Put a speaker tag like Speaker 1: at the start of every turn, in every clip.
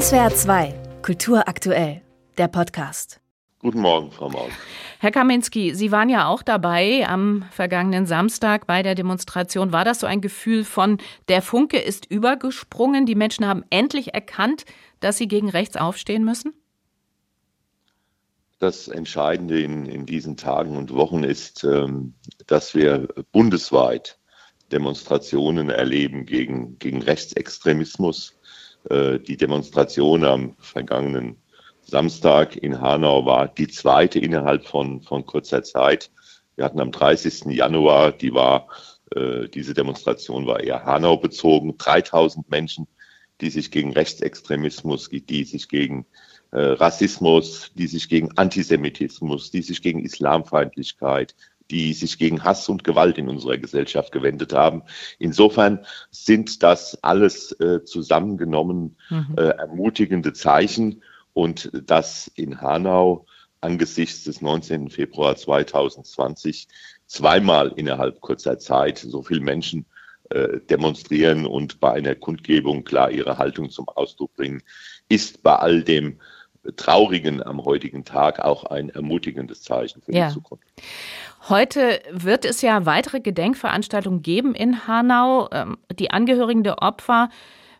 Speaker 1: SWR 2, Kultur aktuell, der Podcast.
Speaker 2: Guten Morgen, Frau Maul.
Speaker 3: Herr Kaminski, Sie waren ja auch dabei am vergangenen Samstag bei der Demonstration. War das so ein Gefühl von, der Funke ist übergesprungen, die Menschen haben endlich erkannt, dass sie gegen rechts aufstehen müssen?
Speaker 2: Das Entscheidende in, in diesen Tagen und Wochen ist, ähm, dass wir bundesweit Demonstrationen erleben gegen, gegen Rechtsextremismus. Äh, die Demonstration am vergangenen Samstag in Hanau war die zweite innerhalb von, von kurzer Zeit. Wir hatten am 30. Januar, die war, äh, diese Demonstration war eher Hanau bezogen, 3000 Menschen, die sich gegen Rechtsextremismus, die sich gegen äh, Rassismus, die sich gegen Antisemitismus, die sich gegen Islamfeindlichkeit, die sich gegen Hass und Gewalt in unserer Gesellschaft gewendet haben. Insofern sind das alles äh, zusammengenommen mhm. äh, ermutigende Zeichen und das in Hanau angesichts des 19. Februar 2020 zweimal innerhalb kurzer Zeit so viele Menschen äh, demonstrieren und bei einer Kundgebung klar ihre Haltung zum Ausdruck bringen, ist bei all dem Traurigen am heutigen Tag auch ein ermutigendes Zeichen für ja. die Zukunft.
Speaker 3: Heute wird es ja weitere Gedenkveranstaltungen geben in Hanau. Ähm, die Angehörigen der Opfer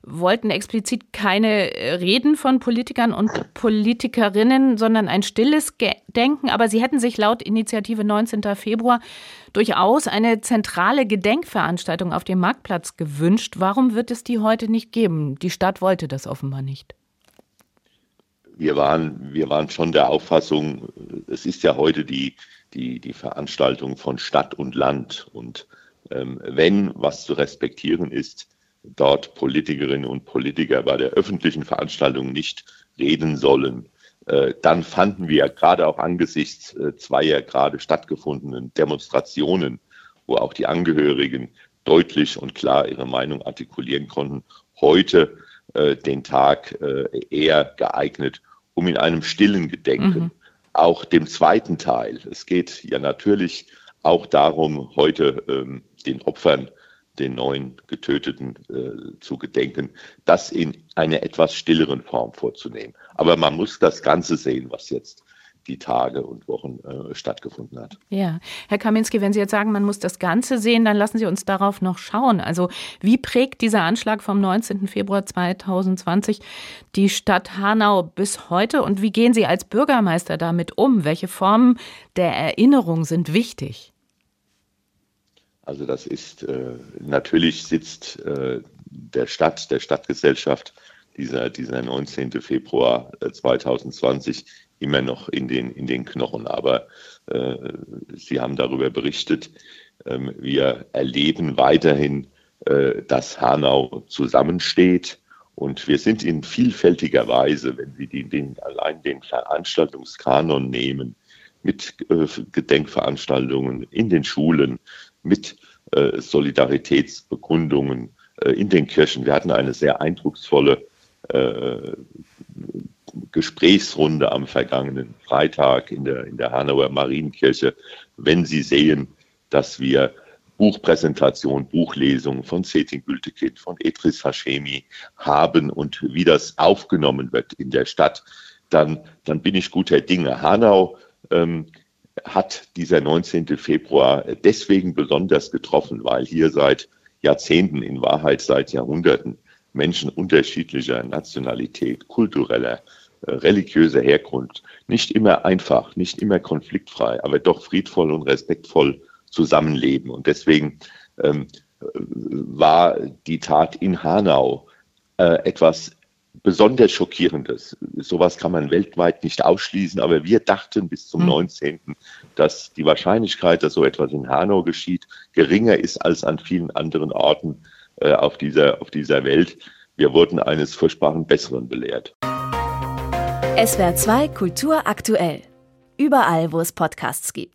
Speaker 3: wollten explizit keine Reden von Politikern und Politikerinnen, sondern ein stilles Gedenken. Aber sie hätten sich laut Initiative 19. Februar durchaus eine zentrale Gedenkveranstaltung auf dem Marktplatz gewünscht. Warum wird es die heute nicht geben? Die Stadt wollte das offenbar nicht
Speaker 2: wir waren, wir waren schon der Auffassung, es ist ja heute die, die, die Veranstaltung von Stadt und Land. Und ähm, wenn was zu respektieren ist, dort Politikerinnen und Politiker bei der öffentlichen Veranstaltung nicht reden sollen, äh, dann fanden wir gerade auch angesichts äh, zweier gerade stattgefundenen Demonstrationen, wo auch die Angehörigen deutlich und klar ihre Meinung artikulieren konnten, heute äh, den Tag äh, eher geeignet, um in einem stillen Gedenken mhm. auch dem zweiten Teil. Es geht ja natürlich auch darum, heute ähm, den Opfern, den neuen Getöteten äh, zu gedenken, das in einer etwas stilleren Form vorzunehmen. Aber man muss das Ganze sehen, was jetzt die Tage und Wochen äh, stattgefunden hat.
Speaker 3: Ja, Herr Kaminski, wenn Sie jetzt sagen, man muss das Ganze sehen, dann lassen Sie uns darauf noch schauen. Also wie prägt dieser Anschlag vom 19. Februar 2020 die Stadt Hanau bis heute und wie gehen Sie als Bürgermeister damit um? Welche Formen der Erinnerung sind wichtig?
Speaker 2: Also das ist äh, natürlich sitzt äh, der Stadt, der Stadtgesellschaft dieser, dieser 19. Februar 2020 äh, immer noch in den, in den Knochen. Aber äh, Sie haben darüber berichtet. Ähm, wir erleben weiterhin, äh, dass Hanau zusammensteht. Und wir sind in vielfältiger Weise, wenn Sie die, den, allein den Veranstaltungskanon nehmen, mit äh, Gedenkveranstaltungen in den Schulen, mit äh, Solidaritätsbekundungen äh, in den Kirchen. Wir hatten eine sehr eindrucksvolle äh, Gesprächsrunde am vergangenen Freitag in der, in der Hanauer Marienkirche, wenn Sie sehen, dass wir Buchpräsentation, Buchlesung von Setin Gültekind, von Edris Hashemi haben und wie das aufgenommen wird in der Stadt, dann, dann bin ich guter Dinge. Hanau ähm, hat dieser 19. Februar deswegen besonders getroffen, weil hier seit Jahrzehnten, in Wahrheit seit Jahrhunderten, Menschen unterschiedlicher Nationalität, kultureller, äh, religiöser Herkunft nicht immer einfach, nicht immer konfliktfrei, aber doch friedvoll und respektvoll zusammenleben. Und deswegen ähm, war die Tat in Hanau äh, etwas besonders Schockierendes. Sowas kann man weltweit nicht ausschließen, aber wir dachten bis zum 19., hm. dass die Wahrscheinlichkeit, dass so etwas in Hanau geschieht, geringer ist als an vielen anderen Orten äh, auf, dieser, auf dieser Welt. Wir wurden eines furchtbaren Besseren belehrt.
Speaker 1: SWR 2 Kultur aktuell. Überall, wo es Podcasts gibt.